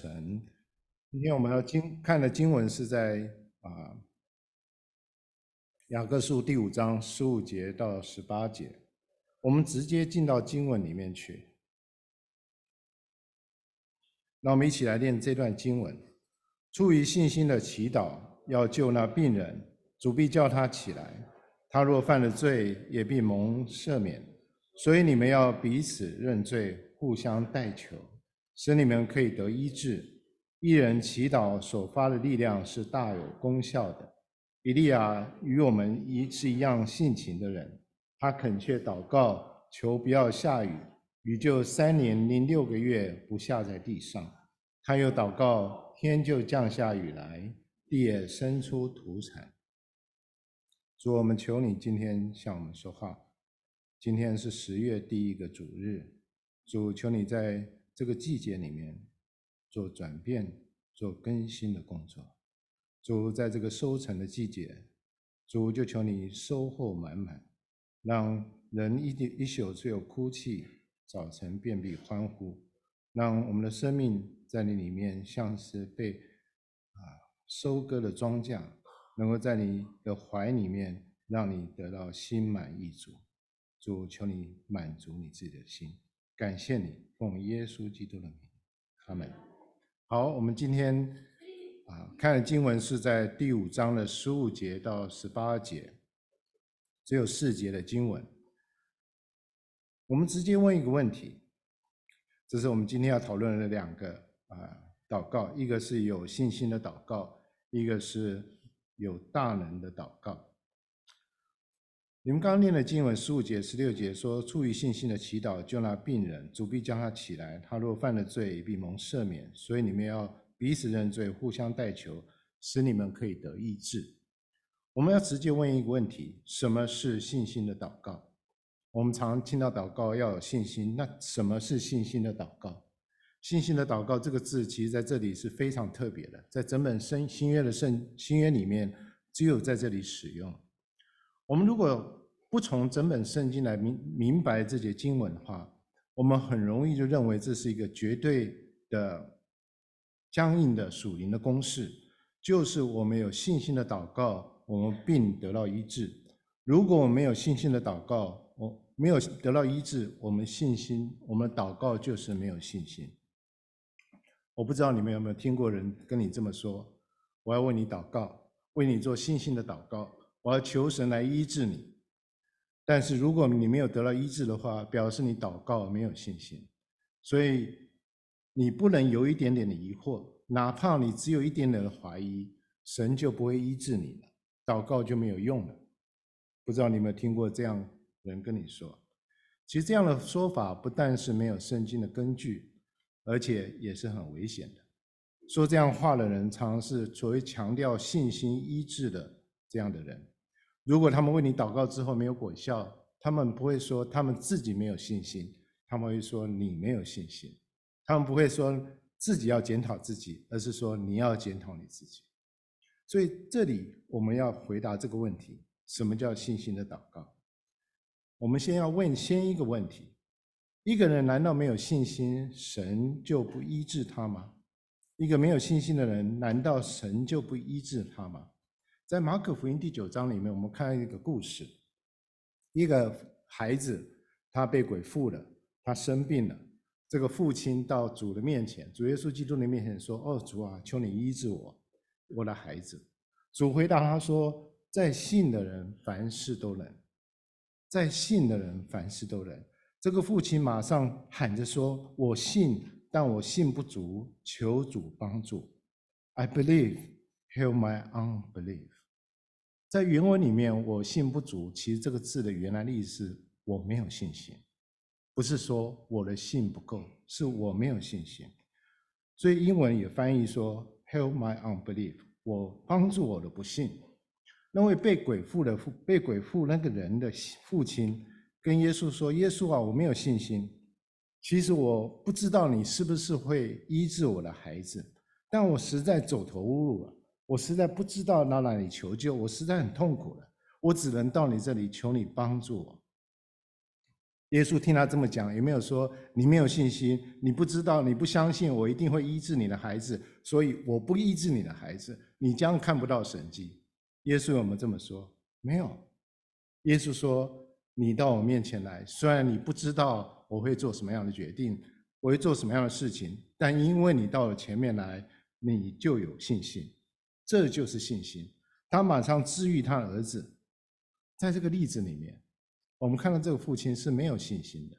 神，今天我们要经看的经文是在啊雅各书第五章十五节到十八节，我们直接进到经文里面去。那我们一起来念这段经文：出于信心的祈祷，要救那病人，主必叫他起来；他若犯了罪，也必蒙赦免。所以你们要彼此认罪，互相代求。使你们可以得医治。一人祈祷所发的力量是大有功效的。比利亚与我们一是一样性情的人，他恳切祷告，求不要下雨，雨就三年零六个月不下在地上。他又祷告，天就降下雨来，地也生出土产。主，我们求你今天向我们说话。今天是十月第一个主日，主，求你在。这个季节里面做转变、做更新的工作。主，在这个收成的季节，主就求你收获满满，让人一一宿只有哭泣，早晨便必欢呼。让我们的生命在你里面像是被啊收割的庄稼，能够在你的怀里面，让你得到心满意足。主，求你满足你自己的心。感谢你，奉耶稣基督的名，阿门。好，我们今天啊看的经文是在第五章的十五节到十八节，只有四节的经文。我们直接问一个问题，这是我们今天要讨论的两个啊祷告，一个是有信心的祷告，一个是有大能的祷告。你们刚念的经文十五节、十六节说，出于信心的祈祷，救那病人，主必叫他起来；他若犯了罪，必蒙赦免。所以你们要彼此认罪，互相代求，使你们可以得医治。我们要直接问一个问题：什么是信心的祷告？我们常听到祷告要有信心，那什么是信心的祷告？信心的祷告这个字，其实在这里是非常特别的，在整本新新约的圣新约里面，只有在这里使用。我们如果不从整本圣经来明明白这些经文的话，我们很容易就认为这是一个绝对的僵硬的属灵的公式，就是我们有信心的祷告，我们病得到医治；如果我们没有信心的祷告，我没有得到医治，我们信心，我们祷告就是没有信心。我不知道你们有没有听过人跟你这么说：“我要为你祷告，为你做信心的祷告。”我要求神来医治你，但是如果你没有得到医治的话，表示你祷告没有信心，所以你不能有一点点的疑惑，哪怕你只有一点点的怀疑，神就不会医治你了，祷告就没有用了。不知道你有没有听过这样人跟你说？其实这样的说法不但是没有圣经的根据，而且也是很危险的。说这样话的人，常常是所谓强调信心医治的这样的人。如果他们为你祷告之后没有果效，他们不会说他们自己没有信心，他们会说你没有信心。他们不会说自己要检讨自己，而是说你要检讨你自己。所以这里我们要回答这个问题：什么叫信心的祷告？我们先要问先一个问题：一个人难道没有信心，神就不医治他吗？一个没有信心的人，难道神就不医治他吗？在马可福音第九章里面，我们看一个故事：一个孩子他被鬼附了，他生病了。这个父亲到主的面前，主耶稣基督的面前说：“哦，主啊，求你医治我，我的孩子。”主回答他说：“在信的人凡事都能，在信的人凡事都能。”这个父亲马上喊着说：“我信，但我信不足，求主帮助。” I believe, help my unbelief. 在原文里面，“我信不足”，其实这个字的原来的意思“我没有信心”，不是说我的信不够，是我没有信心。所以英文也翻译说 “Help my unbelief”，我帮助我的不信。那位被鬼附的父，被鬼附那个人的父亲跟耶稣说：“耶稣啊，我没有信心。其实我不知道你是不是会医治我的孩子，但我实在走投无路了。”我实在不知道到哪里求救，我实在很痛苦了，我只能到你这里求你帮助我。耶稣听他这么讲，也没有说你没有信心，你不知道，你不相信我一定会医治你的孩子，所以我不医治你的孩子，你将看不到神迹。耶稣有没有这么说？没有。耶稣说：“你到我面前来，虽然你不知道我会做什么样的决定，我会做什么样的事情，但因为你到了前面来，你就有信心。这就是信心。”他马上治愈他的儿子。在这个例子里面。我们看到这个父亲是没有信心的，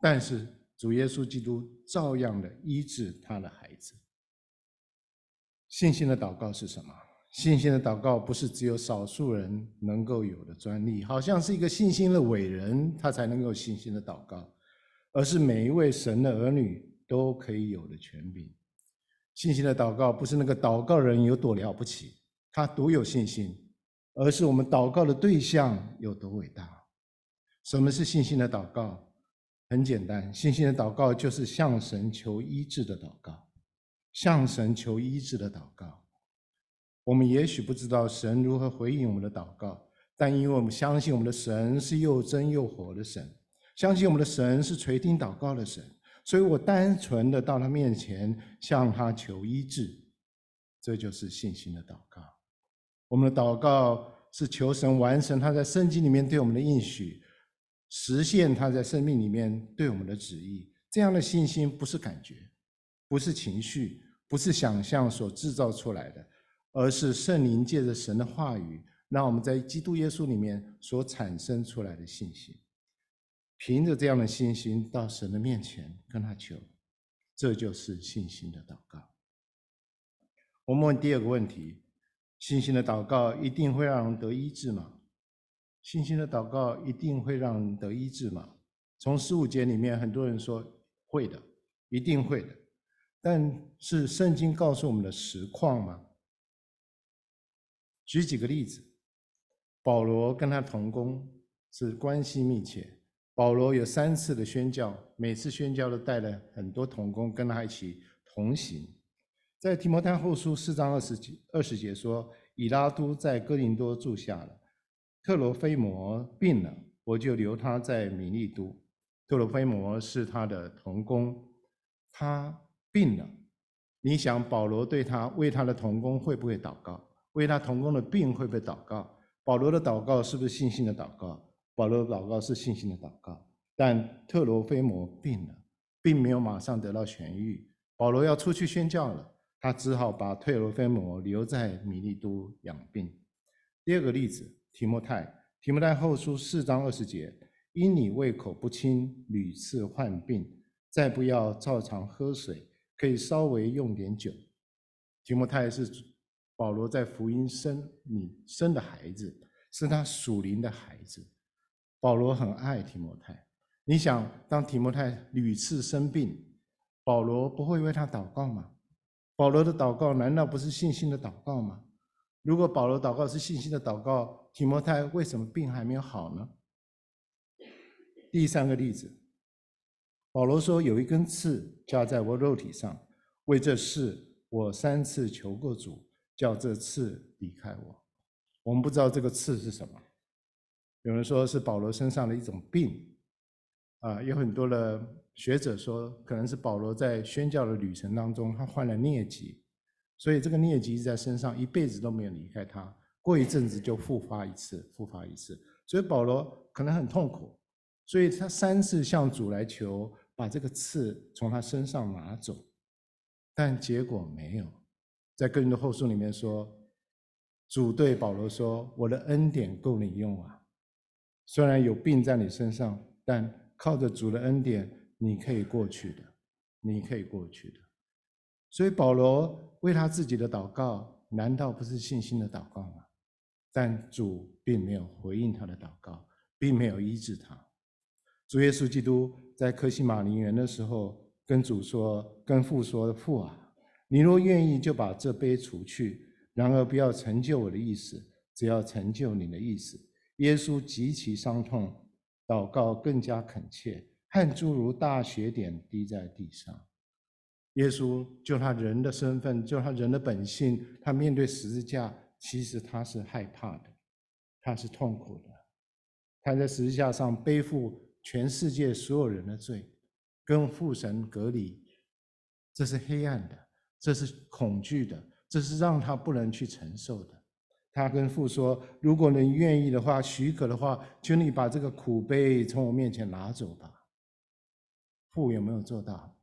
但是主耶稣基督照样的医治他的孩子。信心的祷告是什么？信心的祷告不是只有少数人能够有的专利，好像是一个信心的伟人他才能够信心的祷告，而是每一位神的儿女都可以有的权柄。信心的祷告不是那个祷告人有多了不起，他独有信心，而是我们祷告的对象有多伟大。什么是信心的祷告？很简单，信心的祷告就是向神求医治的祷告，向神求医治的祷告。我们也许不知道神如何回应我们的祷告，但因为我们相信我们的神是又真又活的神，相信我们的神是垂听祷告的神，所以我单纯的到他面前向他求医治，这就是信心的祷告。我们的祷告是求神完成他在圣经里面对我们的应许。实现他在生命里面对我们的旨意，这样的信心不是感觉，不是情绪，不是想象所制造出来的，而是圣灵借着神的话语，让我们在基督耶稣里面所产生出来的信心。凭着这样的信心到神的面前跟他求，这就是信心的祷告。我们问第二个问题：信心的祷告一定会让人得医治吗？信心的祷告一定会让人得医治吗？从十五节里面，很多人说会的，一定会的。但是圣经告诉我们的实况吗？举几个例子，保罗跟他同工是关系密切。保罗有三次的宣教，每次宣教都带了很多同工跟他一起同行。在提摩太后书四章二十节二十节说，以拉都在哥林多住下了。特罗菲摩病了，我就留他在米利都。特罗菲摩是他的同工，他病了。你想保罗对他为他的童工会不会祷告？为他童工的病会不会祷告？保罗的祷告是不是信心的祷告？保罗祷告是信心的祷告。但特罗菲摩病了，并没有马上得到痊愈。保罗要出去宣教了，他只好把特罗菲摩留在米利都养病。第二个例子。提摩太，提摩太后书四章二十节，因你胃口不清，屡次患病，再不要照常喝水，可以稍微用点酒。提摩太是保罗在福音生你生的孩子，是他属灵的孩子。保罗很爱提摩太。你想，当提摩太屡次生病，保罗不会为他祷告吗？保罗的祷告难道不是信心的祷告吗？如果保罗祷告是信心的祷告，提摩太为什么病还没有好呢？第三个例子，保罗说有一根刺加在我肉体上，为这事我三次求过主，叫这刺离开我。我们不知道这个刺是什么，有人说是保罗身上的一种病，啊，有很多的学者说可能是保罗在宣教的旅程当中他患了疟疾，所以这个疟疾在身上一辈子都没有离开他。过一阵子就复发一次，复发一次，所以保罗可能很痛苦，所以他三次向主来求把这个刺从他身上拿走，但结果没有。在哥林多后书里面说，主对保罗说：“我的恩典够你用啊，虽然有病在你身上，但靠着主的恩典，你可以过去的，你可以过去的。”所以保罗为他自己的祷告，难道不是信心的祷告吗？但主并没有回应他的祷告，并没有医治他。主耶稣基督在克西马尼园的时候，跟主说：“跟父说，父啊，你若愿意，就把这杯除去。然而不要成就我的意思，只要成就你的意思。”耶稣极其伤痛，祷告更加恳切，汗珠如大雪点滴在地上。耶稣就他人的身份，就他人的本性，他面对十字架。其实他是害怕的，他是痛苦的，他在十字架上背负全世界所有人的罪，跟父神隔离，这是黑暗的，这是恐惧的，这是让他不能去承受的。他跟父说：“如果你愿意的话，许可的话，请你把这个苦杯从我面前拿走吧。”父有没有做到？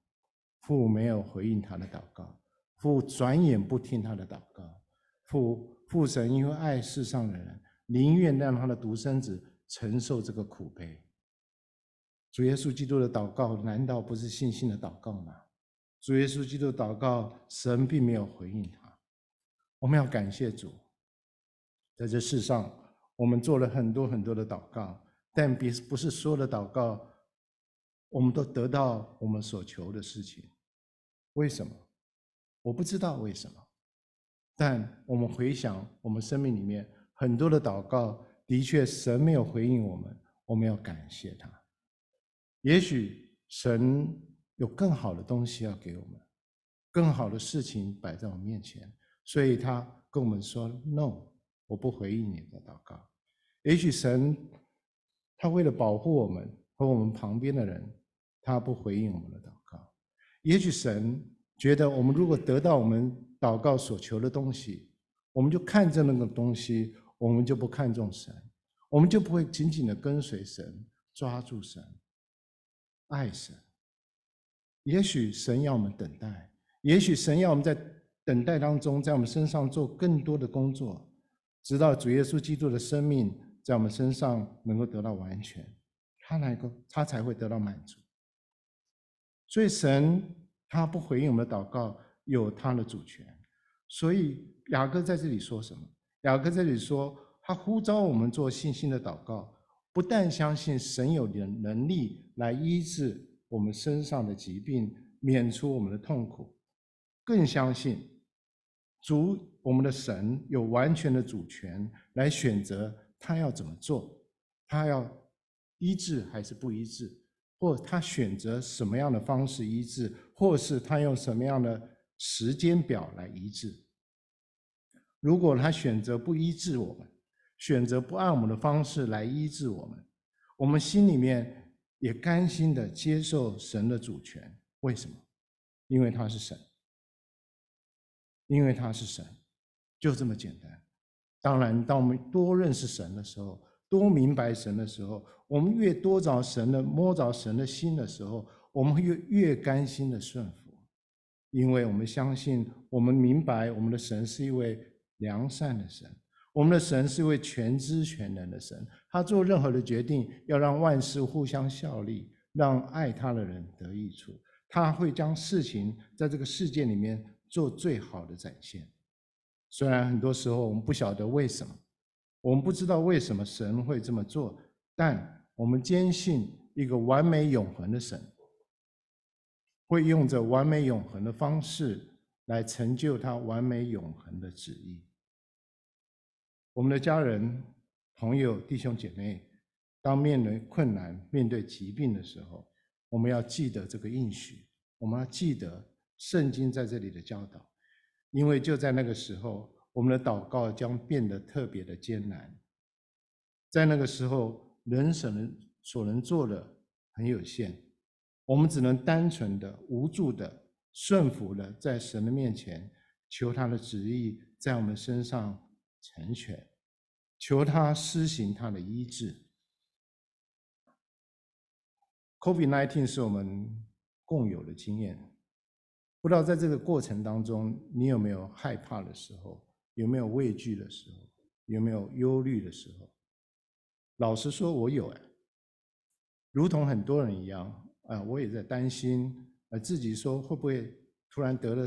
父没有回应他的祷告，父转眼不听他的祷告。父父神因为爱世上的人，宁愿让他的独生子承受这个苦杯。主耶稣基督的祷告，难道不是信心的祷告吗？主耶稣基督祷告，神并没有回应他。我们要感谢主。在这世上，我们做了很多很多的祷告，但比不是所有的祷告，我们都得到我们所求的事情。为什么？我不知道为什么。但我们回想我们生命里面很多的祷告，的确神没有回应我们，我们要感谢他。也许神有更好的东西要给我们，更好的事情摆在我们面前，所以他跟我们说 “no”。我不回应你的祷告。也许神他为了保护我们和我们旁边的人，他不回应我们的祷告。也许神觉得我们如果得到我们祷告所求的东西，我们就看着那个东西，我们就不看重神，我们就不会紧紧的跟随神，抓住神，爱神。也许神要我们等待，也许神要我们在等待当中，在我们身上做更多的工作。直到主耶稣基督的生命在我们身上能够得到完全，他能够，他才会得到满足。所以神他不回应我们的祷告，有他的主权。所以雅各在这里说什么？雅各在这里说，他呼召我们做信心的祷告，不但相信神有的能力来医治我们身上的疾病，免除我们的痛苦，更相信主。我们的神有完全的主权来选择他要怎么做，他要医治还是不医治，或他选择什么样的方式医治，或是他用什么样的时间表来医治。如果他选择不医治我们，选择不按我们的方式来医治我们，我们心里面也甘心的接受神的主权。为什么？因为他是神，因为他是神。就这么简单。当然，当我们多认识神的时候，多明白神的时候，我们越多找神的摸着神的心的时候，我们会越越甘心的顺服，因为我们相信，我们明白我们的神是一位良善的神，我们的神是一位全知全能的神。他做任何的决定，要让万事互相效力，让爱他的人得益处。他会将事情在这个世界里面做最好的展现。虽然很多时候我们不晓得为什么，我们不知道为什么神会这么做，但我们坚信一个完美永恒的神，会用着完美永恒的方式来成就他完美永恒的旨意。我们的家人、朋友、弟兄姐妹，当面对困难、面对疾病的时候，我们要记得这个应许，我们要记得圣经在这里的教导。因为就在那个时候，我们的祷告将变得特别的艰难。在那个时候，人所能所能做的很有限，我们只能单纯的、无助的、顺服的，在神的面前求他的旨意在我们身上成全，求他施行他的医治。COVID-19 是我们共有的经验。不知道在这个过程当中，你有没有害怕的时候？有没有畏惧的时候？有没有忧虑的时候？老实说，我有哎，如同很多人一样啊，我也在担心，呃，自己说会不会突然得了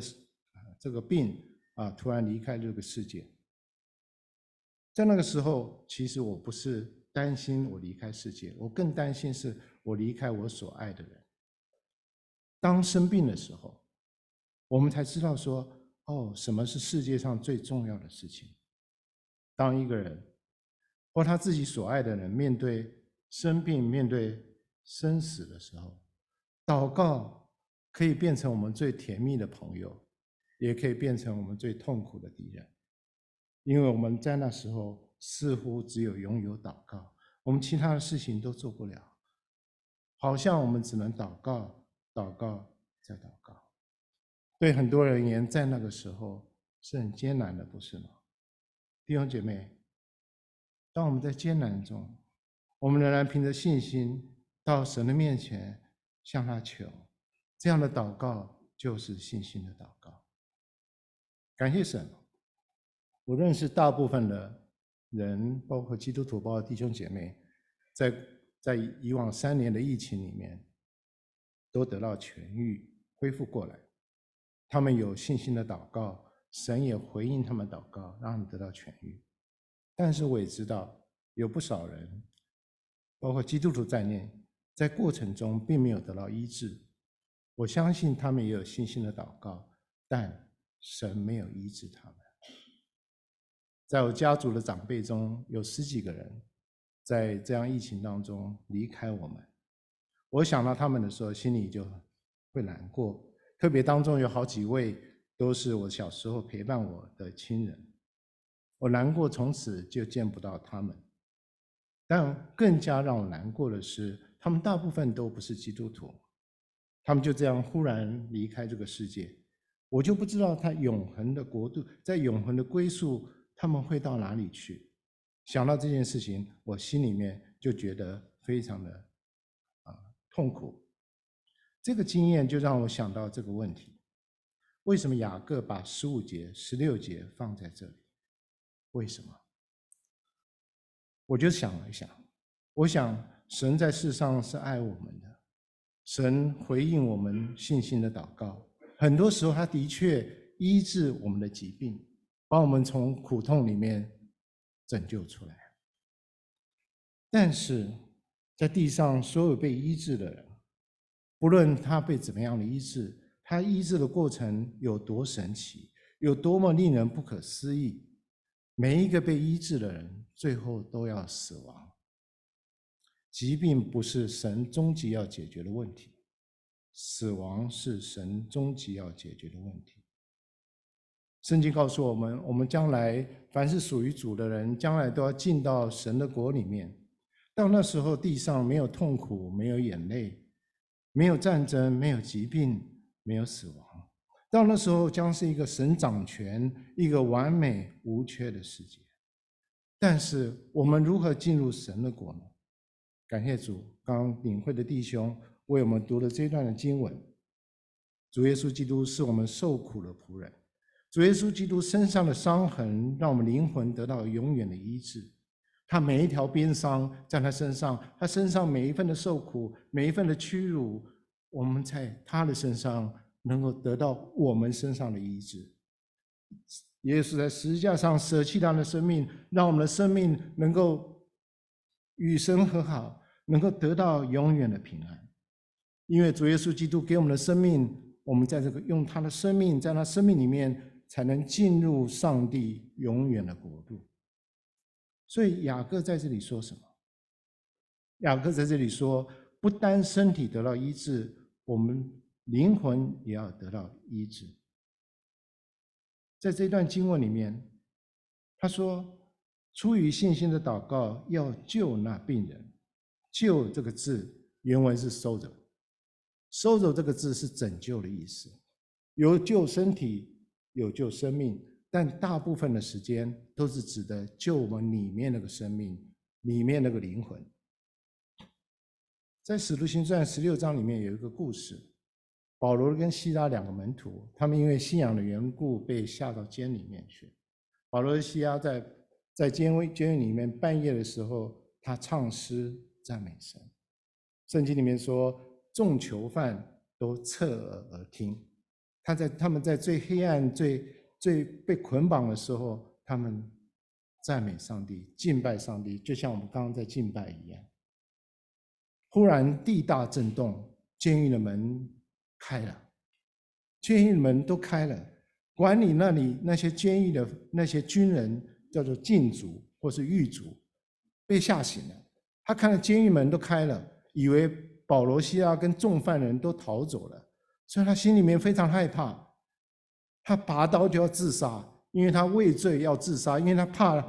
这个病啊，突然离开这个世界。在那个时候，其实我不是担心我离开世界，我更担心是我离开我所爱的人。当生病的时候。我们才知道说，哦，什么是世界上最重要的事情？当一个人或他自己所爱的人面对生病、面对生死的时候，祷告可以变成我们最甜蜜的朋友，也可以变成我们最痛苦的敌人，因为我们在那时候似乎只有拥有祷告，我们其他的事情都做不了。好像我们只能祷告、祷告再祷告。对很多人而言，在那个时候是很艰难的，不是吗？弟兄姐妹，当我们在艰难中，我们仍然凭着信心到神的面前向他求，这样的祷告就是信心的祷告。感谢神，我认识大部分的人，包括基督徒，包括弟兄姐妹，在在以往三年的疫情里面，都得到痊愈、恢复过来。他们有信心的祷告，神也回应他们祷告，让他们得到痊愈。但是我也知道，有不少人，包括基督徒在内，在过程中并没有得到医治。我相信他们也有信心的祷告，但神没有医治他们。在我家族的长辈中有十几个人，在这样疫情当中离开我们。我想到他们的时候，心里就会难过。特别当中有好几位都是我小时候陪伴我的亲人，我难过，从此就见不到他们。但更加让我难过的是，他们大部分都不是基督徒，他们就这样忽然离开这个世界，我就不知道他永恒的国度，在永恒的归宿，他们会到哪里去？想到这件事情，我心里面就觉得非常的啊痛苦。这个经验就让我想到这个问题：为什么雅各把十五节、十六节放在这里？为什么？我就想了一想，我想神在世上是爱我们的，神回应我们信心的祷告，很多时候他的确医治我们的疾病，把我们从苦痛里面拯救出来。但是在地上所有被医治的人，不论他被怎么样的医治，他医治的过程有多神奇，有多么令人不可思议，每一个被医治的人最后都要死亡。疾病不是神终极要解决的问题，死亡是神终极要解决的问题。圣经告诉我们，我们将来凡是属于主的人，将来都要进到神的国里面。到那时候，地上没有痛苦，没有眼泪。没有战争，没有疾病，没有死亡。到那时候，将是一个神掌权、一个完美无缺的世界。但是，我们如何进入神的国呢？感谢主，刚领会的弟兄为我们读了这段的经文。主耶稣基督是我们受苦的仆人。主耶稣基督身上的伤痕，让我们灵魂得到永远的医治。他每一条鞭伤在他身上，他身上每一份的受苦，每一份的屈辱，我们在他的身上能够得到我们身上的医治。耶稣在十字架上舍弃他的生命，让我们的生命能够与神和好，能够得到永远的平安。因为主耶稣基督给我们的生命，我们在这个用他的生命，在他生命里面才能进入上帝永远的国度。所以雅各在这里说什么？雅各在这里说，不单身体得到医治，我们灵魂也要得到医治。在这段经文里面，他说，出于信心的祷告要救那病人。救这个字原文是 “sozo”，“sozo” 这个字是拯救的意思，有救身体，有救生命。但大部分的时间都是指的救我们里面那个生命，里面那个灵魂。在《使徒行传》十六章里面有一个故事，保罗跟西拉两个门徒，他们因为信仰的缘故被下到监里面去。保罗和西拉在在监监狱里面半夜的时候，他唱诗赞美神。圣经里面说，众囚犯都侧耳听。他在他们在最黑暗最。最被捆绑的时候，他们赞美上帝、敬拜上帝，就像我们刚刚在敬拜一样。忽然地大震动，监狱的门开了，监狱的门都开了。管理那里那些监狱的那些军人叫做禁足或是狱卒，被吓醒了。他看到监狱门都开了，以为保罗、西拉跟众犯人都逃走了，所以他心里面非常害怕。他拔刀就要自杀，因为他畏罪要自杀，因为他怕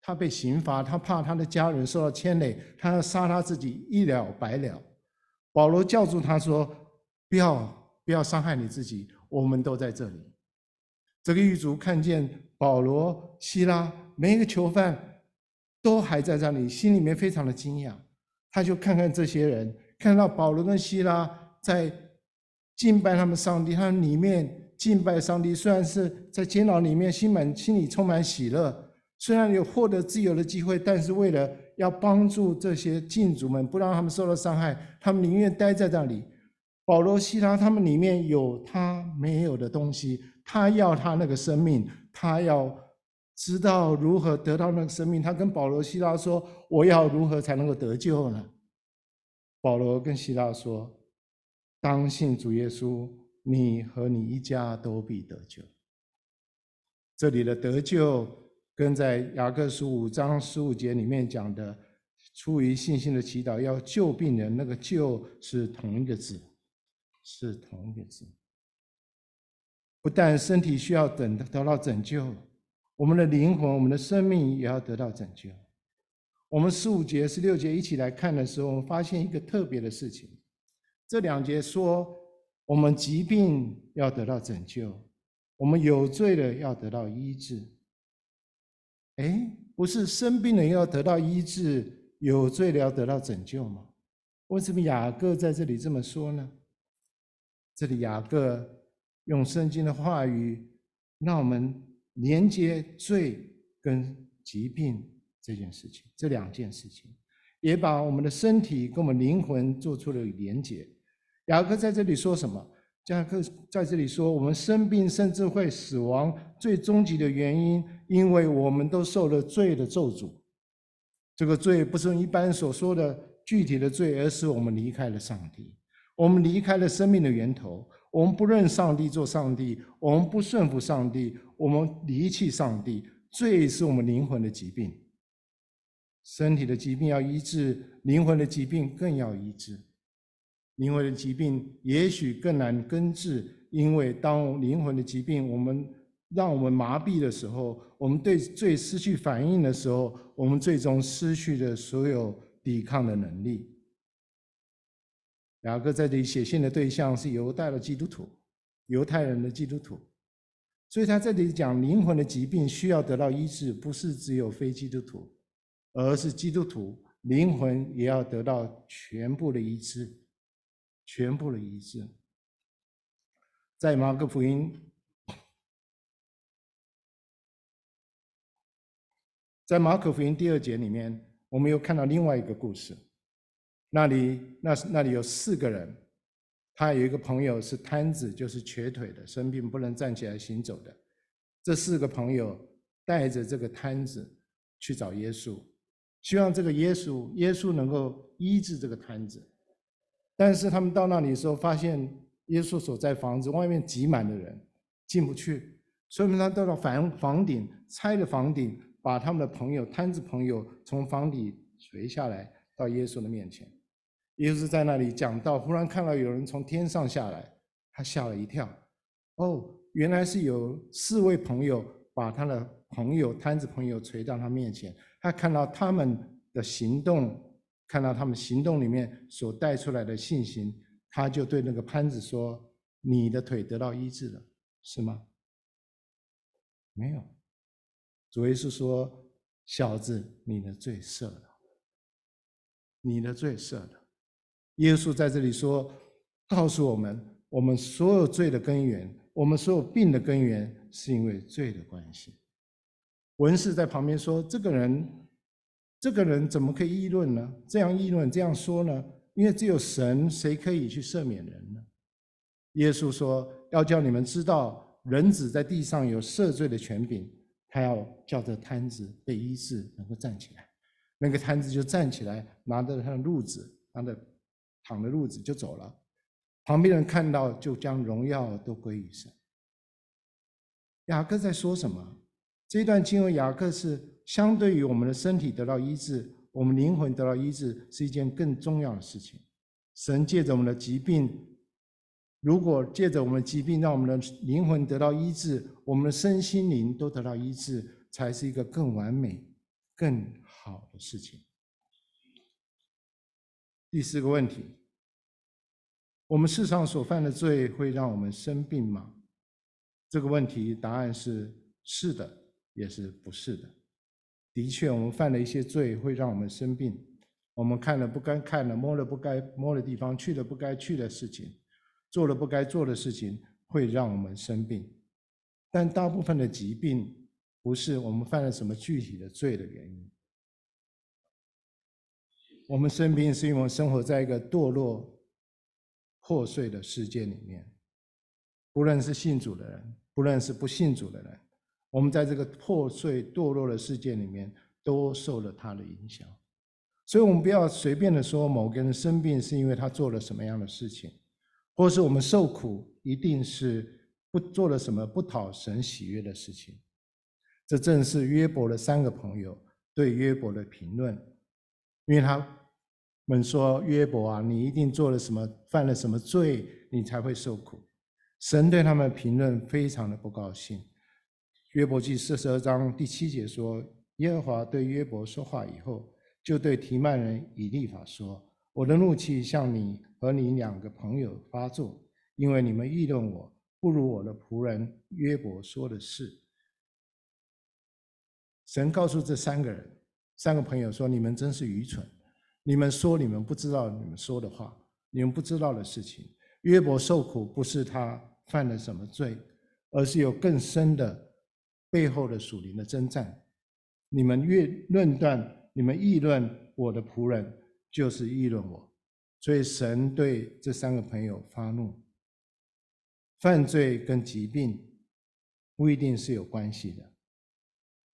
他被刑罚，他怕他的家人受到牵累，他要杀他自己一了百了。保罗叫住他说：“不要，不要伤害你自己，我们都在这里。”这个狱卒看见保罗、希拉每一个囚犯都还在这里，心里面非常的惊讶。他就看看这些人，看到保罗跟希拉在敬拜他们上帝，他们里面敬拜上帝，虽然是在监牢里面，心满心里充满喜乐，虽然有获得自由的机会，但是为了要帮助这些禁足们，不让他们受到伤害，他们宁愿待在那里。保罗、希拉他们里面有他没有的东西，他要他那个生命，他要知道如何得到那个生命。他跟保罗、希拉说：“我要如何才能够得救呢？”保罗跟希拉说：“当信主耶稣，你和你一家都必得救。”这里的得救。跟在雅各书五章十五节里面讲的，出于信心的祈祷要救病人，那个救是同一个字，是同一个字。不但身体需要等得到拯救，我们的灵魂、我们的生命也要得到拯救。我们十五节、十六节一起来看的时候，我们发现一个特别的事情。这两节说，我们疾病要得到拯救，我们有罪的要得到医治。哎，不是生病的要得到医治，有罪的要得到拯救吗？为什么雅各在这里这么说呢？这里雅各用圣经的话语，让我们连接罪跟疾病这件事情，这两件事情，也把我们的身体跟我们灵魂做出了连接。雅各在这里说什么？雅各在这里说，我们生病甚至会死亡，最终极的原因，因为我们都受了罪的咒诅。这个罪不是一般所说的具体的罪，而是我们离开了上帝，我们离开了生命的源头，我们不认上帝做上帝，我们不顺服上帝，我们离弃上帝。罪是我们灵魂的疾病，身体的疾病要医治，灵魂的疾病更要医治。灵魂的疾病也许更难根治，因为当灵魂的疾病我们让我们麻痹的时候，我们对罪失去反应的时候，我们最终失去了所有抵抗的能力。雅各在这里写信的对象是犹太的基督徒，犹太人的基督徒，所以他这里讲灵魂的疾病需要得到医治，不是只有非基督徒，而是基督徒灵魂也要得到全部的医治。全部的医治，在马可福音，在马可福音第二节里面，我们又看到另外一个故事。那里，那那里有四个人，他有一个朋友是瘫子，就是瘸腿的，生病不能站起来行走的。这四个朋友带着这个瘫子去找耶稣，希望这个耶稣，耶稣能够医治这个瘫子。但是他们到那里的时候，发现耶稣所在房子外面挤满了人，进不去。所以他到了房房顶，拆了房顶，把他们的朋友摊子朋友从房顶垂下来，到耶稣的面前。耶稣在那里讲道，忽然看到有人从天上下来，他吓了一跳。哦，原来是有四位朋友把他的朋友摊子朋友垂到他面前。他看到他们的行动。看到他们行动里面所带出来的信心，他就对那个潘子说：“你的腿得到医治了，是吗？”没有。主耶稣说：“小子，你的罪赦了，你的罪赦了。”耶稣在这里说，告诉我们，我们所有罪的根源，我们所有病的根源，是因为罪的关系。文士在旁边说：“这个人。”这个人怎么可以议论呢？这样议论，这样说呢？因为只有神，谁可以去赦免人呢？耶稣说：“要叫你们知道，人子在地上有赦罪的权柄。他要叫这瘫子被医治，能够站起来。那个瘫子就站起来，拿着他的褥子，拿着躺的褥子就走了。旁边人看到，就将荣耀都归于神。”雅各在说什么？这段经文，雅各是。相对于我们的身体得到医治，我们灵魂得到医治是一件更重要的事情。神借着我们的疾病，如果借着我们的疾病让我们的灵魂得到医治，我们的身心灵都得到医治，才是一个更完美、更好的事情。第四个问题：我们世上所犯的罪会让我们生病吗？这个问题答案是是的，也是不是的。的确，我们犯了一些罪会让我们生病。我们看了不该看的，摸了不该摸的地方，去了不该去的事情，做了不该做的事情，会让我们生病。但大部分的疾病不是我们犯了什么具体的罪的原因。我们生病是因为生活在一个堕落、破碎的世界里面。不论是信主的人，不论是不信主的人，我们在这个破碎、堕落的世界里面，都受了他的影响。所以，我们不要随便的说某个人生病是因为他做了什么样的事情，或是我们受苦一定是。不做了什么不讨神喜悦的事情，这正是约伯的三个朋友对约伯的评论，因为他们说约伯啊，你一定做了什么，犯了什么罪，你才会受苦。神对他们的评论非常的不高兴。约伯记四十二章第七节说，耶和华对约伯说话以后，就对提曼人以利法说：“我的怒气向你和你两个朋友发作，因为你们议论我。”不如我的仆人约伯说的是，神告诉这三个人，三个朋友说：“你们真是愚蠢！你们说你们不知道你们说的话，你们不知道的事情。约伯受苦不是他犯了什么罪，而是有更深的背后的属灵的征战。你们越论断，你们议论我的仆人，就是议论我。所以神对这三个朋友发怒。”犯罪跟疾病不一定是有关系的。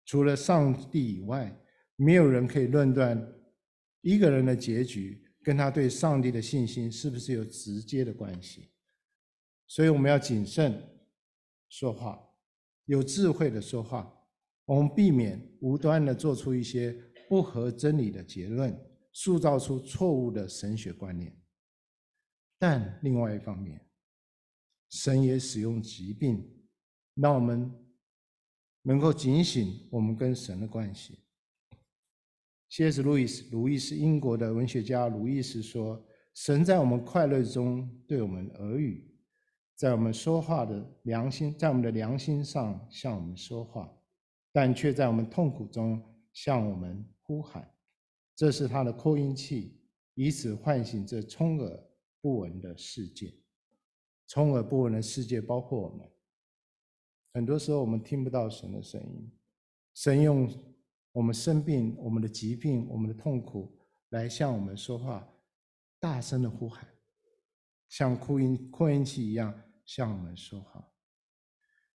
除了上帝以外，没有人可以论断一个人的结局跟他对上帝的信心是不是有直接的关系。所以我们要谨慎说话，有智慧的说话，我们避免无端的做出一些不合真理的结论，塑造出错误的神学观念。但另外一方面，神也使用疾病，让我们能够警醒我们跟神的关系。C.S. 路易斯，路易斯英国的文学家路易斯说：“神在我们快乐中对我们耳语，在我们说话的良心，在我们的良心上向我们说话，但却在我们痛苦中向我们呼喊。这是他的扩音器，以此唤醒这充耳不闻的世界。”充耳不闻的世界包括我们。很多时候，我们听不到神的声音。神用我们生病、我们的疾病、我们的痛苦来向我们说话，大声的呼喊，像扩音扩音器一样向我们说话。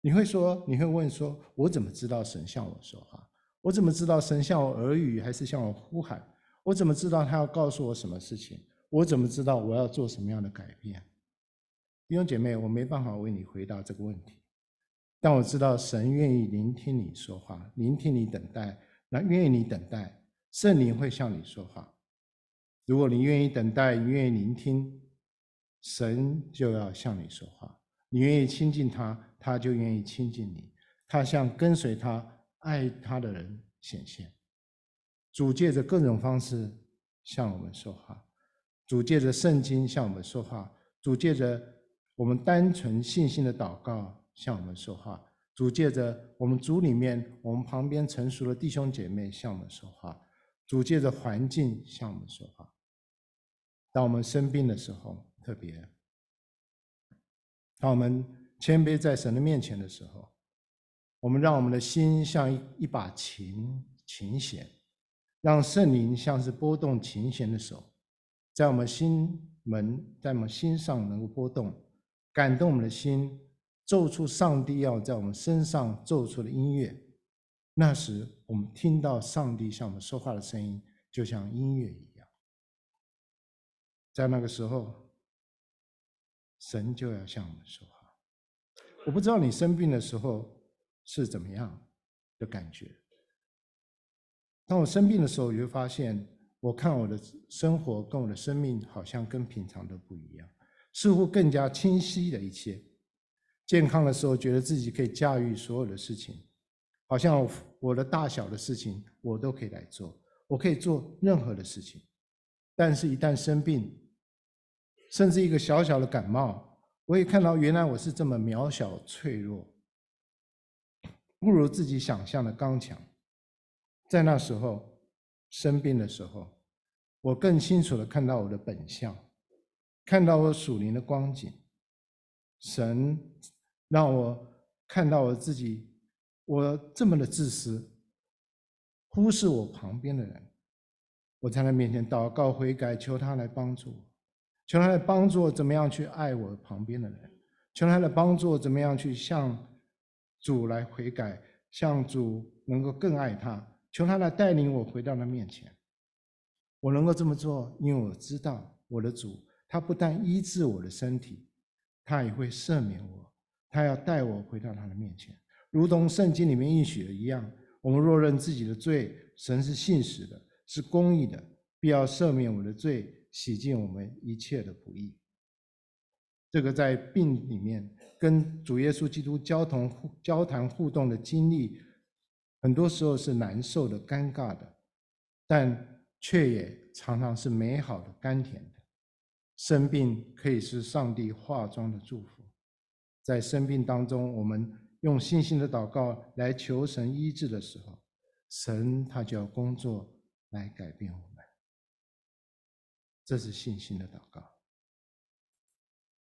你会说，你会问说：“我怎么知道神向我说话？我怎么知道神向我耳语，还是向我呼喊？我怎么知道他要告诉我什么事情？我怎么知道我要做什么样的改变？”弟兄姐妹，我没办法为你回答这个问题，但我知道神愿意聆听你说话，聆听你等待，那愿意你等待，圣灵会向你说话。如果你愿意等待，你愿意聆听，神就要向你说话。你愿意亲近他，他就愿意亲近你。他向跟随他、爱他的人显现。主借着各种方式向我们说话，主借着圣经向我们说话，主借着。我们单纯信心的祷告向我们说话，主借着我们组里面我们旁边成熟的弟兄姐妹向我们说话，主借着环境向我们说话。当我们生病的时候，特别；当我们谦卑在神的面前的时候，我们让我们的心像一把琴琴弦，让圣灵像是拨动琴弦的手，在我们心门，在我们心上能够拨动。感动我们的心，奏出上帝要在我们身上奏出的音乐。那时，我们听到上帝向我们说话的声音，就像音乐一样。在那个时候，神就要向我们说话。我不知道你生病的时候是怎么样的感觉。当我生病的时候，你会发现，我看我的生活跟我的生命好像跟平常都不一样。似乎更加清晰的一切，健康的时候觉得自己可以驾驭所有的事情，好像我的大小的事情我都可以来做，我可以做任何的事情。但是，一旦生病，甚至一个小小的感冒，我也看到原来我是这么渺小脆弱，不如自己想象的刚强。在那时候生病的时候，我更清楚地看到我的本相，看到我属灵的光景。神让我看到我自己，我这么的自私，忽视我旁边的人，我在他面前祷告悔改，求他来帮助我。求他的帮助，怎么样去爱我旁边的人？求他的帮助，怎么样去向主来悔改，向主能够更爱他？求他来带领我回到他面前。我能够这么做，因为我知道我的主，他不但医治我的身体，他也会赦免我，他要带我回到他的面前，如同圣经里面应许的一样。我们若认自己的罪，神是信实的，是公义的，必要赦免我的罪。洗净我们一切的不义。这个在病里面跟主耶稣基督交同交谈互动的经历，很多时候是难受的、尴尬的，但却也常常是美好的、甘甜的。生病可以是上帝化妆的祝福。在生病当中，我们用信心的祷告来求神医治的时候，神他就要工作来改变我。这是信心的祷告。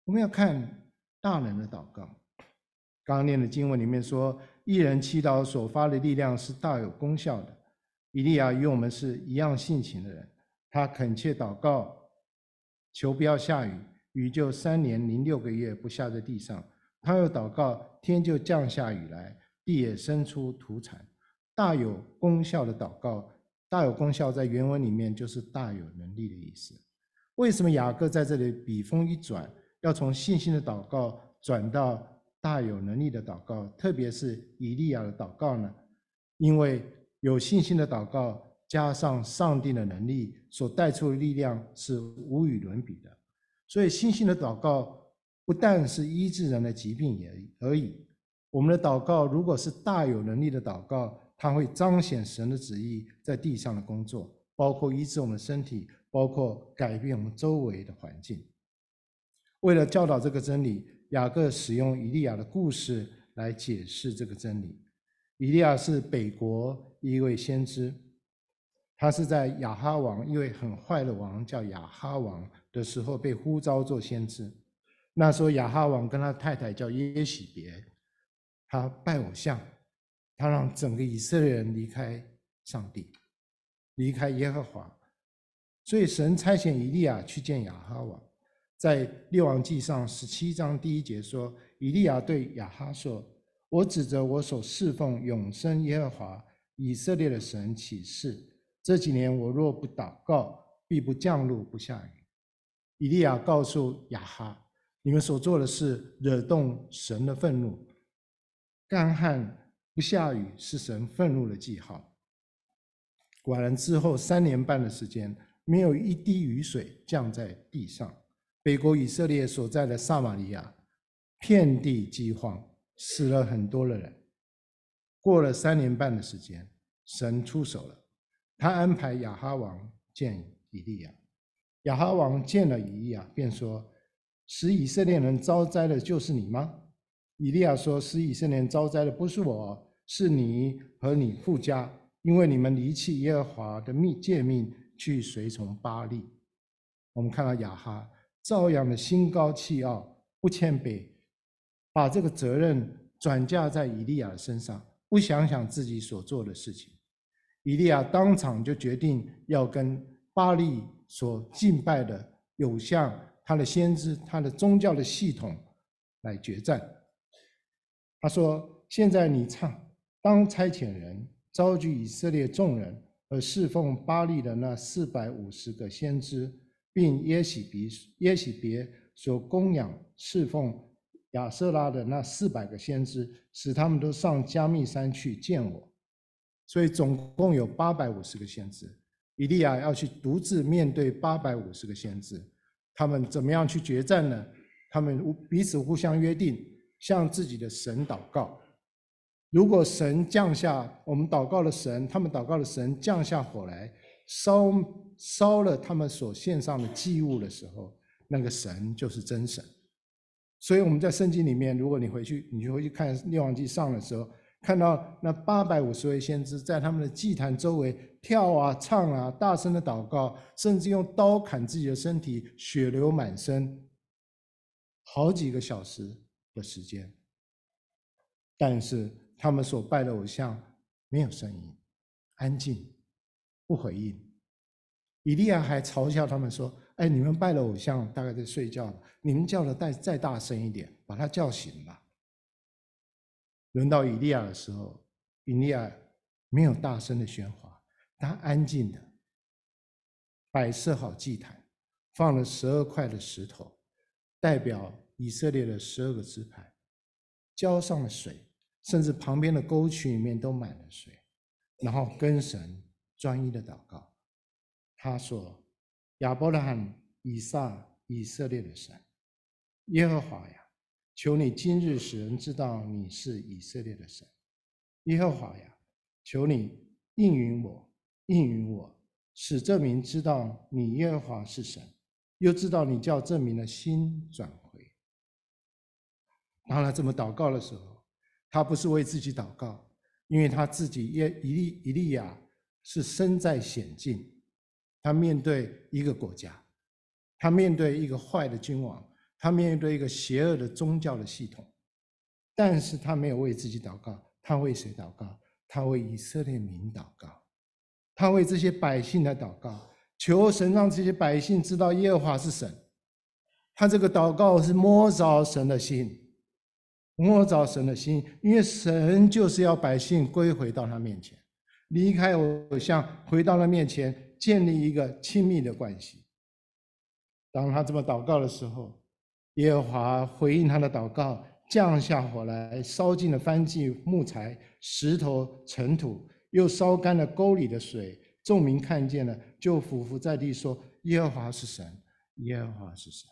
我们要看大人的祷告。刚刚念的经文里面说，一人祈祷所发的力量是大有功效的。以利亚与我们是一样性情的人，他恳切祷告，求不要下雨，雨就三年零六个月不下在地上。他又祷告，天就降下雨来，地也生出土产。大有功效的祷告，大有功效在原文里面就是大有能力的意思。为什么雅各在这里笔锋一转，要从信心的祷告转到大有能力的祷告，特别是以利亚的祷告呢？因为有信心的祷告加上上帝的能力所带出的力量是无与伦比的。所以，信心的祷告不但是医治人的疾病也而已。我们的祷告如果是大有能力的祷告，它会彰显神的旨意在地上的工作，包括医治我们身体。包括改变我们周围的环境。为了教导这个真理，雅各使用以利亚的故事来解释这个真理。以利亚是北国一位先知，他是在亚哈王一位很坏的王叫亚哈王的时候被呼召做先知。那时候亚哈王跟他太太叫耶洗别，他拜偶像，他让整个以色列人离开上帝，离开耶和华。所以神差遣以利亚去见亚哈王，在列王记上十七章第一节说：“以利亚对亚哈说，我指着我所侍奉永生耶和华以色列的神起誓，这几年我若不祷告，必不降露不下雨。”以利亚告诉亚哈：“你们所做的事惹动神的愤怒，干旱不下雨是神愤怒的记号。”果然之后三年半的时间。没有一滴雨水降在地上，北国以色列所在的撒玛利亚，遍地饥荒，死了很多的人。过了三年半的时间，神出手了，他安排亚哈王见以利亚。亚哈王见了以利亚，便说：“使以色列人遭灾的就是你吗？”以利亚说：“使以色列人遭灾的不是我，是你和你父家，因为你们离弃耶和华的命诫命。”去随从巴力，我们看到亚哈照样的心高气傲，不谦卑，把这个责任转嫁在以利亚的身上，不想想自己所做的事情。以利亚当场就决定要跟巴力所敬拜的偶像、他的先知、他的宗教的系统来决战。他说：“现在你唱，当差遣人召集以色列众人。”而侍奉巴力的那四百五十个先知，并耶洗别耶洗别所供养侍奉亚瑟拉的那四百个先知，使他们都上加密山去见我。所以总共有八百五十个先知。以利亚要去独自面对八百五十个先知，他们怎么样去决战呢？他们彼此互相约定，向自己的神祷告。如果神降下，我们祷告的神，他们祷告的神降下火来，烧烧了他们所献上的祭物的时候，那个神就是真神。所以我们在圣经里面，如果你回去，你就回去看《列王记上》的时候，看到那八百五十位先知在他们的祭坛周围跳啊、唱啊、大声的祷告，甚至用刀砍自己的身体，血流满身，好几个小时的时间。但是他们所拜的偶像没有声音，安静，不回应。以利亚还嘲笑他们说。哎，你们拜了偶像，大概在睡觉。你们叫的再再大声一点，把他叫醒吧。轮到以利亚的时候，以利亚没有大声的喧哗，他安静的摆设好祭坛，放了十二块的石头，代表以色列的十二个支派，浇上了水，甚至旁边的沟渠里面都满了水，然后跟神专一的祷告。他说。亚伯拉罕、以撒、以色列的神，耶和华呀，求你今日使人知道你是以色列的神。耶和华呀，求你应允我，应允我，使这民知道你耶和华是神，又知道你叫这民的心转回。当他这么祷告的时候，他不是为自己祷告，因为他自己耶以利以利亚是身在险境。他面对一个国家，他面对一个坏的君王，他面对一个邪恶的宗教的系统，但是他没有为自己祷告，他为谁祷告？他为以色列民祷告，他为这些百姓来祷告，求神让这些百姓知道耶和华是神。他这个祷告是摸着神的心，摸着神的心，因为神就是要百姓归回到他面前，离开偶像，回到他面前。建立一个亲密的关系。当他这么祷告的时候，耶和华回应他的祷告，降下火来，烧尽了燔祭木材、石头、尘土，又烧干了沟里的水。众民看见了，就俯伏在地说：“耶和华是神，耶和华是神。”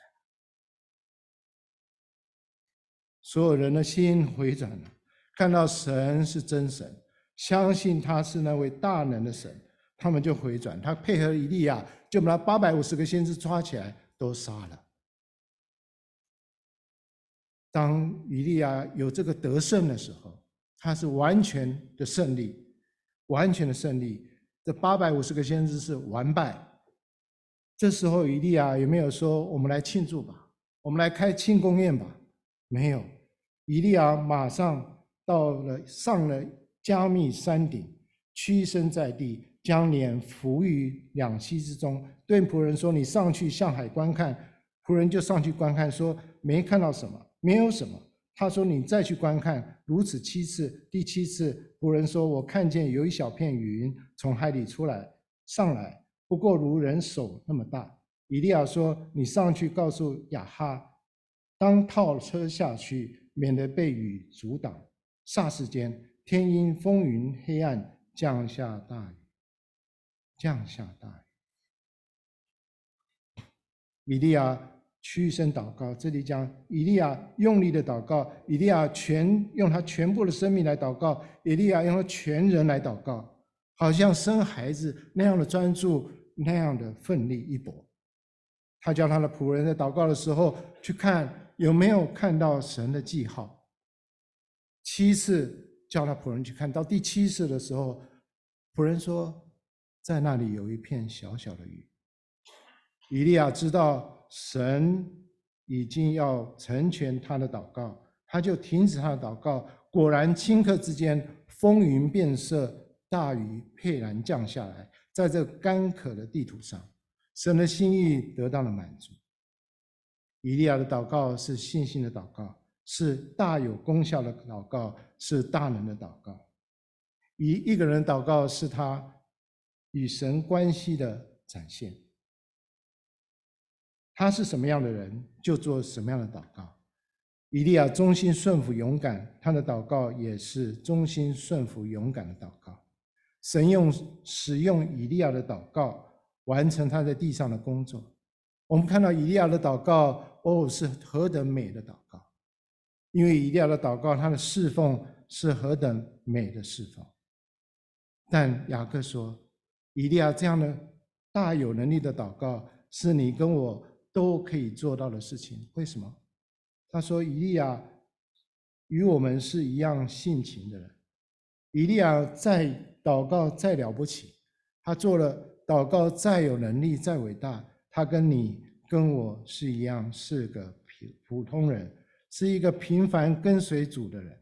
所有人的心回转了，看到神是真神，相信他是那位大能的神。他们就回转，他配合以利亚，就把那八百五十个先知抓起来，都杀了。当以利亚有这个得胜的时候，他是完全的胜利，完全的胜利。这八百五十个先知是完败。这时候以利亚有没有说：“我们来庆祝吧，我们来开庆功宴吧？”没有。以利亚马上到了，上了加密山顶，屈身在地。将脸伏于两膝之中，对仆人说：“你上去向海观看。”仆人就上去观看，说：“没看到什么，没有什么。”他说：“你再去观看。”如此七次，第七次，仆人说：“我看见有一小片云从海里出来，上来，不过如人手那么大。”以利亚说：“你上去告诉亚哈，当套车下去，免得被雨阻挡。”霎时间，天阴风云黑暗，降下大雨。降下大雨，以利亚屈身祷告。这里讲以利亚用力的祷告，以利亚全用他全部的生命来祷告，以利亚用他全人来祷告，好像生孩子那样的专注，那样的奋力一搏。他叫他的仆人在祷告的时候去看有没有看到神的记号。七次叫他仆人去看，到第七次的时候，仆人说。在那里有一片小小的雨。以利亚知道神已经要成全他的祷告，他就停止他的祷告。果然，顷刻之间，风云变色，大雨沛然降下来，在这干渴的地图上，神的心意得到了满足。以利亚的祷告是信心的祷告，是大有功效的祷告，是大能的祷告。以一个人祷告是他。与神关系的展现，他是什么样的人，就做什么样的祷告。以利亚忠心顺服勇敢，他的祷告也是忠心顺服勇敢的祷告。神用使用以利亚的祷告完成他在地上的工作。我们看到以利亚的祷告，哦，是何等美的祷告！因为以利亚的祷告，他的侍奉是何等美的侍奉。但雅各说。以利亚这样的大有能力的祷告，是你跟我都可以做到的事情。为什么？他说：“以利亚与我们是一样性情的人。以利亚再祷告再了不起，他做了祷告再有能力再伟大，他跟你跟我是一样，是个普普通人，是一个平凡跟随主的人。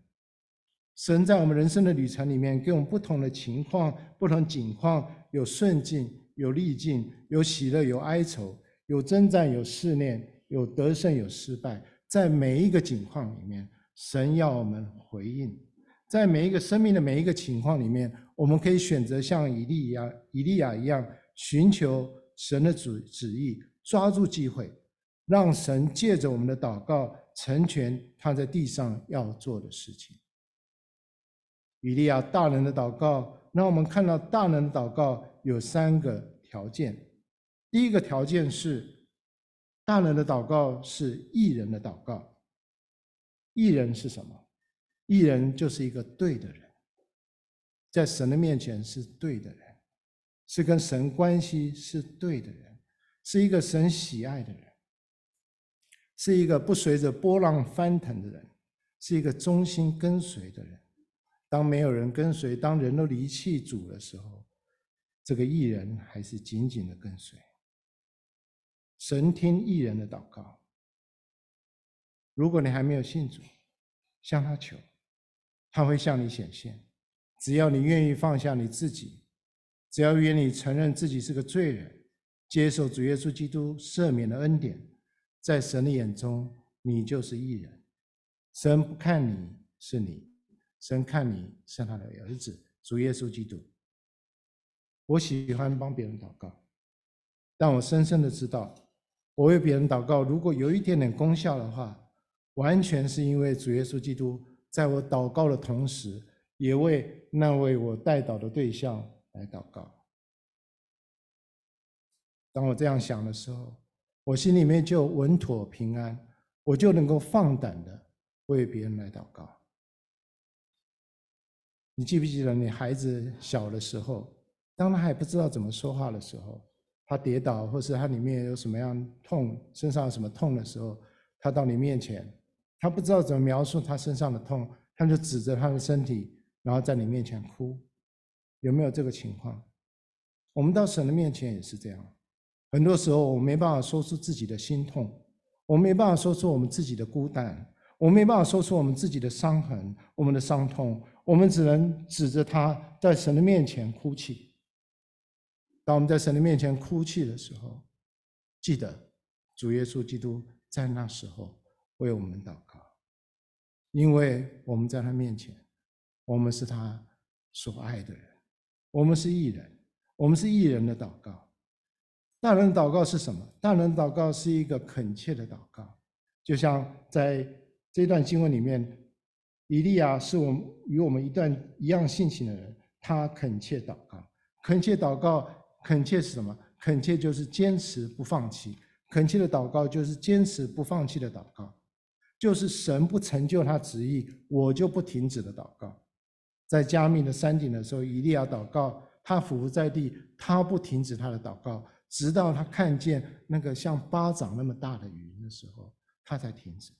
神在我们人生的旅程里面，给我们不同的情况、不同境况，有顺境，有逆境，有喜乐，有哀愁，有征战，有试炼，有得胜，有失败。”在每一个境况里面，神要我们回应；在每一个生命的每一个情况里面，我们可以选择像以利亚、以利亚一样，寻求神的旨旨意，抓住机会，让神借着我们的祷告成全他在地上要做的事情。以利亚大人的祷告，让我们看到大人的祷告有三个条件。第一个条件是。大人的祷告是义人的祷告。义人是什么？义人就是一个对的人，在神的面前是对的人，是跟神关系是对的人，是一个神喜爱的人，是一个不随着波浪翻腾的人，是一个忠心跟随的人。当没有人跟随，当人都离弃主的时候，这个义人还是紧紧的跟随。神听义人的祷告。如果你还没有信主，向他求，他会向你显现。只要你愿意放下你自己，只要愿意承认自己是个罪人，接受主耶稣基督赦免的恩典，在神的眼中，你就是义人。神不看你是你，神看你是他的儿子，主耶稣基督。我喜欢帮别人祷告，但我深深的知道。我为别人祷告，如果有一点点功效的话，完全是因为主耶稣基督在我祷告的同时，也为那位我代祷的对象来祷告。当我这样想的时候，我心里面就稳妥平安，我就能够放胆的为别人来祷告。你记不记得你孩子小的时候，当他还不知道怎么说话的时候？他跌倒，或是他里面有什么样痛，身上有什么痛的时候，他到你面前，他不知道怎么描述他身上的痛，他就指着他的身体，然后在你面前哭，有没有这个情况？我们到神的面前也是这样，很多时候我们没办法说出自己的心痛，我们没办法说出我们自己的孤单，我们没办法说出我们自己的伤痕、我们的伤痛，我们只能指着他在神的面前哭泣。当我们在神的面前哭泣的时候，记得主耶稣基督在那时候为我们祷告，因为我们在他面前，我们是他所爱的人，我们是义人，我们是义人的祷告。大人祷告是什么？大人祷告是一个恳切的祷告，就像在这段经文里面，以利亚是我们与我们一段一样性情的人，他恳切祷告，恳切祷告。恳切是什么？恳切就是坚持不放弃。恳切的祷告就是坚持不放弃的祷告，就是神不成就他旨意，我就不停止的祷告。在加密的山顶的时候，以利亚祷告，他俯伏在地，他不停止他的祷告，直到他看见那个像巴掌那么大的云的时候，他才停止。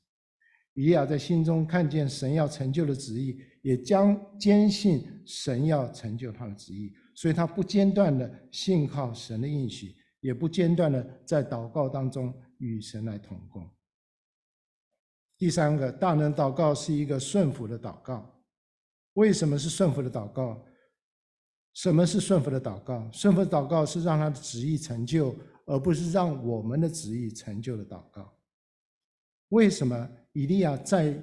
以利亚在心中看见神要成就的旨意，也将坚信神要成就他的旨意。所以他不间断的信靠神的应许，也不间断的在祷告当中与神来同工。第三个，大能祷告是一个顺服的祷告。为什么是顺服的祷告？什么是顺服的祷告？顺服的祷告是让他的旨意成就，而不是让我们的旨意成就的祷告。为什么以利亚在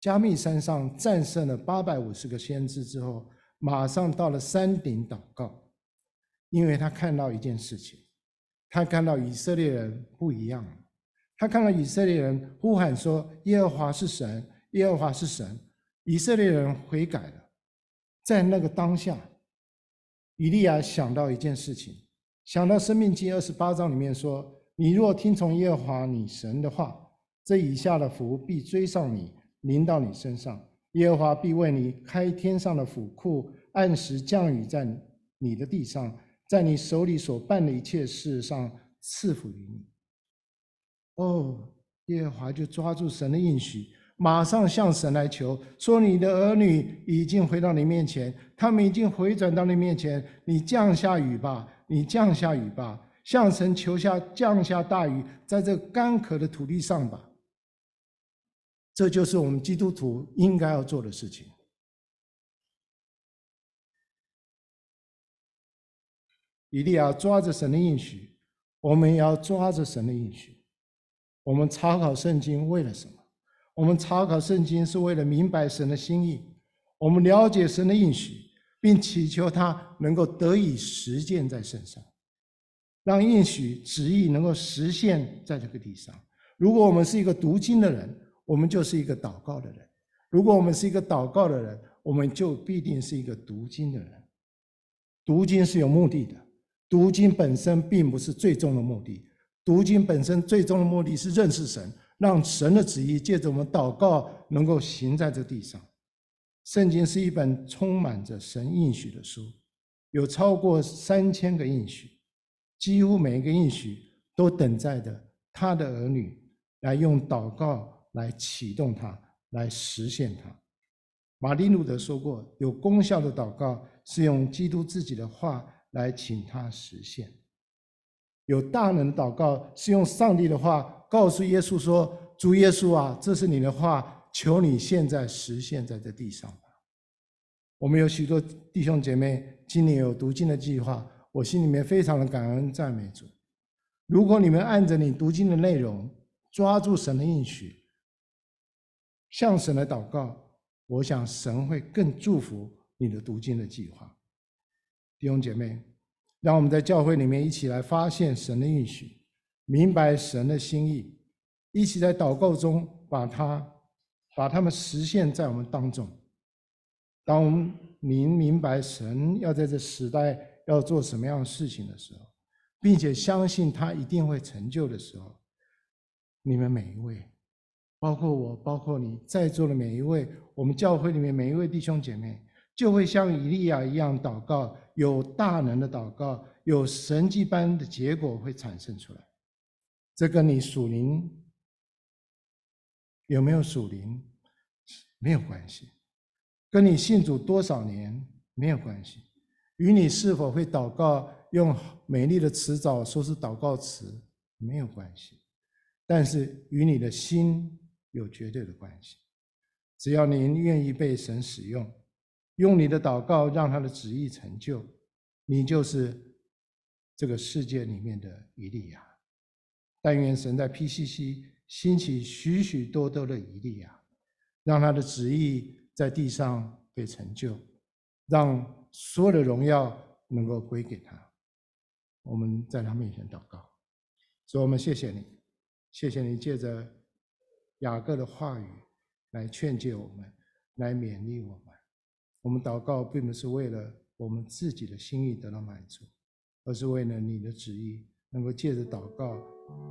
加密山上战胜了八百五十个先知之后，马上到了山顶祷告，因为他看到一件事情，他看到以色列人不一样了。他看到以色列人呼喊说：“耶和华是神，耶和华是神。”以色列人悔改了。在那个当下，以利亚想到一件事情，想到《生命记》二十八章里面说：“你若听从耶和华你神的话，这以下的福必追上你，临到你身上。”耶和华必为你开天上的府库，按时降雨在你的地上，在你手里所办的一切事上赐福于你。哦，耶和华就抓住神的应许，马上向神来求，说：“你的儿女已经回到你面前，他们已经回转到你面前，你降下雨吧，你降下雨吧，向神求下降下大雨，在这干渴的土地上吧。”这就是我们基督徒应该要做的事情。一定要抓着神的应许，我们要抓着神的应许。我们查考圣经为了什么？我们查考圣经是为了明白神的心意，我们了解神的应许，并祈求他能够得以实践在身上，让应许旨意能够实现在这个地上。如果我们是一个读经的人，我们就是一个祷告的人；如果我们是一个祷告的人，我们就必定是一个读经的人。读经是有目的的。读经本身并不是最终的目的，读经本身最终的目的是认识神，让神的旨意借着我们祷告能够行在这地上。圣经是一本充满着神应许的书，有超过三千个应许，几乎每一个应许都等待着他的儿女来用祷告来启动它，来实现它。马丁路德说过，有功效的祷告是用基督自己的话。来请他实现。有大能的祷告是用上帝的话告诉耶稣说：“主耶稣啊，这是你的话，求你现在实现在这地上吧。”我们有许多弟兄姐妹今年有读经的计划，我心里面非常的感恩赞美主。如果你们按着你读经的内容抓住神的应许，向神来祷告，我想神会更祝福你的读经的计划。弟兄姐妹，让我们在教会里面一起来发现神的应许，明白神的心意，一起在祷告中把它、把它们实现在我们当中。当我们明明白神要在这时代要做什么样的事情的时候，并且相信他一定会成就的时候，你们每一位，包括我，包括你在座的每一位，我们教会里面每一位弟兄姐妹。就会像以利亚一样祷告，有大能的祷告，有神迹般的结果会产生出来。这跟你属灵有没有属灵没有关系，跟你信主多少年没有关系，与你是否会祷告用美丽的词藻说是祷告词没有关系，但是与你的心有绝对的关系。只要您愿意被神使用。用你的祷告让他的旨意成就，你就是这个世界里面的以利亚。但愿神在 PCC 兴起许许多多的以利亚，让他的旨意在地上被成就，让所有的荣耀能够归给他。我们在他面前祷告，所以我们谢谢你，谢谢你借着雅各的话语来劝诫我们，来勉励我们。我们祷告并不是为了我们自己的心意得到满足，而是为了你的旨意能够借着祷告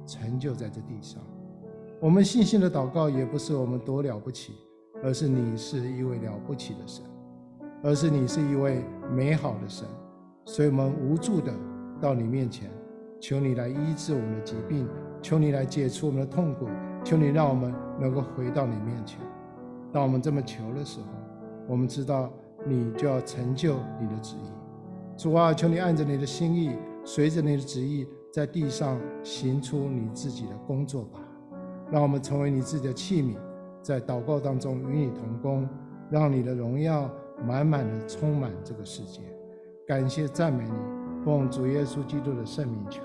成就在这地上。我们信心的祷告也不是我们多了不起，而是你是一位了不起的神，而是你是一位美好的神。所以我们无助的到你面前，求你来医治我们的疾病，求你来解除我们的痛苦，求你让我们能够回到你面前。当我们这么求的时候，我们知道你就要成就你的旨意，主啊，求你按着你的心意，随着你的旨意，在地上行出你自己的工作吧。让我们成为你自己的器皿，在祷告当中与你同工，让你的荣耀满满的充满这个世界。感谢赞美你，奉主耶稣基督的圣名求。